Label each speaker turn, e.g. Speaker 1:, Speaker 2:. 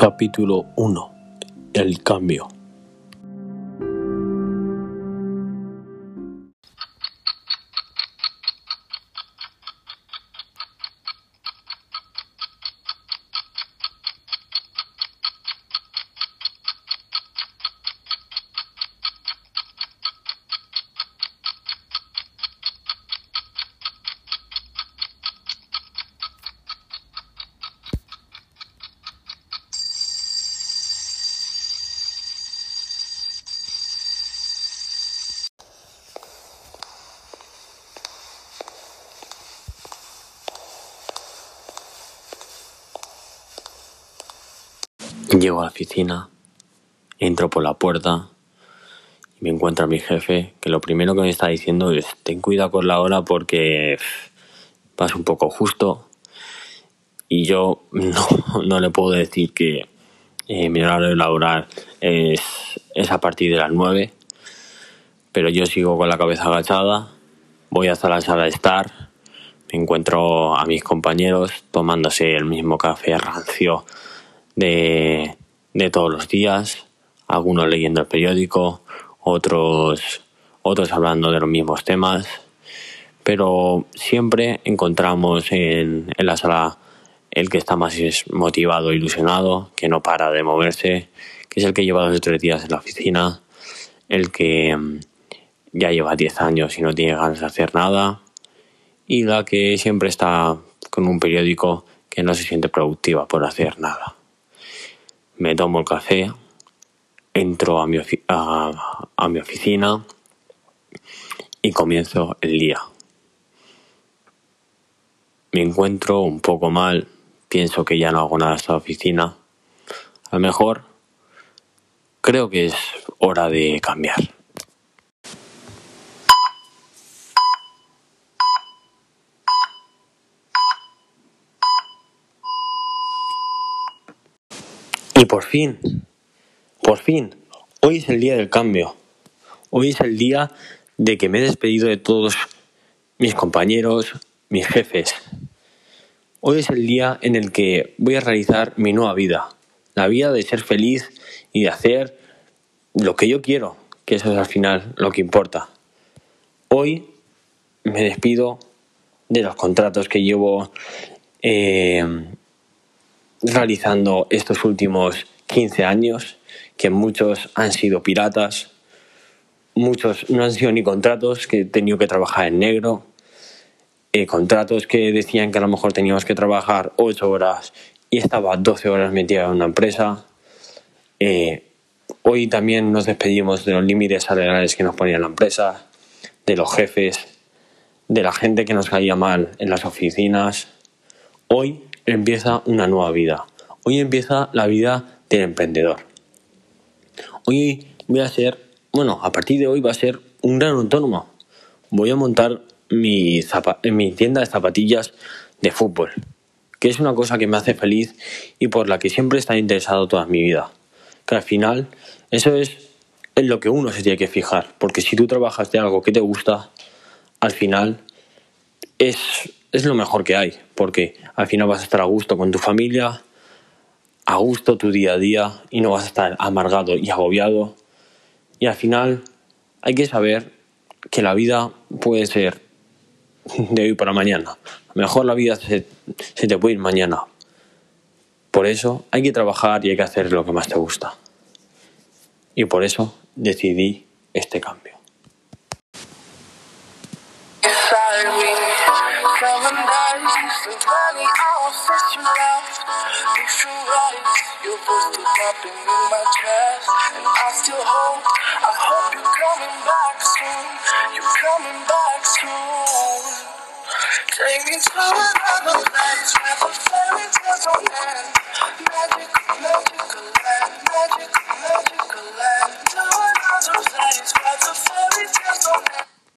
Speaker 1: Capítulo 1 El cambio Llego a la oficina, entro por la puerta y me encuentro a mi jefe que lo primero que me está diciendo es ten cuidado con la hora porque vas un poco justo y yo no, no le puedo decir que eh, mi horario laboral es, es a partir de las 9 pero yo sigo con la cabeza agachada, voy hasta la sala de estar, me encuentro a mis compañeros tomándose el mismo café rancio de, de todos los días, algunos leyendo el periódico, otros, otros hablando de los mismos temas, pero siempre encontramos en, en la sala el que está más motivado, ilusionado, que no para de moverse, que es el que lleva dos o tres días en la oficina, el que mm, ya lleva 10 años y no tiene ganas de hacer nada, y la que siempre está con un periódico que no se siente productiva por hacer nada me tomo el café, entro a mi, a, a mi oficina y comienzo el día. Me encuentro un poco mal, pienso que ya no hago nada en esta oficina. A lo mejor creo que es hora de cambiar. Y por fin, por fin, hoy es el día del cambio. Hoy es el día de que me he despedido de todos mis compañeros, mis jefes. Hoy es el día en el que voy a realizar mi nueva vida. La vida de ser feliz y de hacer lo que yo quiero, que eso es al final lo que importa. Hoy me despido de los contratos que llevo eh, realizando estos últimos 15 años, que muchos han sido piratas, muchos no han sido ni contratos, que he tenido que trabajar en negro, eh, contratos que decían que a lo mejor teníamos que trabajar 8 horas y estaba 12 horas metida en una empresa. Eh, hoy también nos despedimos de los límites salariales que nos ponía la empresa, de los jefes, de la gente que nos caía mal en las oficinas. Hoy empieza una nueva vida. Hoy empieza la vida del emprendedor. Hoy voy a ser, bueno, a partir de hoy va a ser un gran autónomo. Voy a montar mi, tienda de zapatillas de fútbol, que es una cosa que me hace feliz y por la que siempre he estado interesado toda mi vida. Que al final, eso es en lo que uno se tiene que fijar, porque si tú trabajas de algo que te gusta, al final es lo mejor que hay, porque al final vas a estar a gusto con tu familia, a gusto tu día a día y no vas a estar amargado y agobiado. Y al final hay que saber que la vida puede ser de hoy para mañana. A lo mejor la vida se, se te puede ir mañana. Por eso hay que trabajar y hay que hacer lo que más te gusta. Y por eso decidí este cambio. Seven days, the many hours that you left. You rise, your voice still popping in my chest. And I still hope, I hope you're coming back soon. You're coming back soon. Take me to another place where the